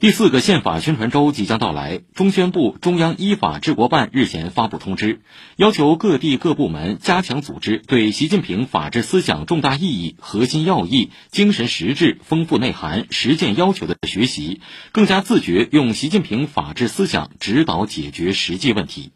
第四个宪法宣传周即将到来中宣部中央依法治国办日前发布通知要求各地各部门加强组织对习近平法治思想重大意义核心要义精神实质丰富内涵实践要求的学习更加自觉用习近平法治思想指导解决实际问题。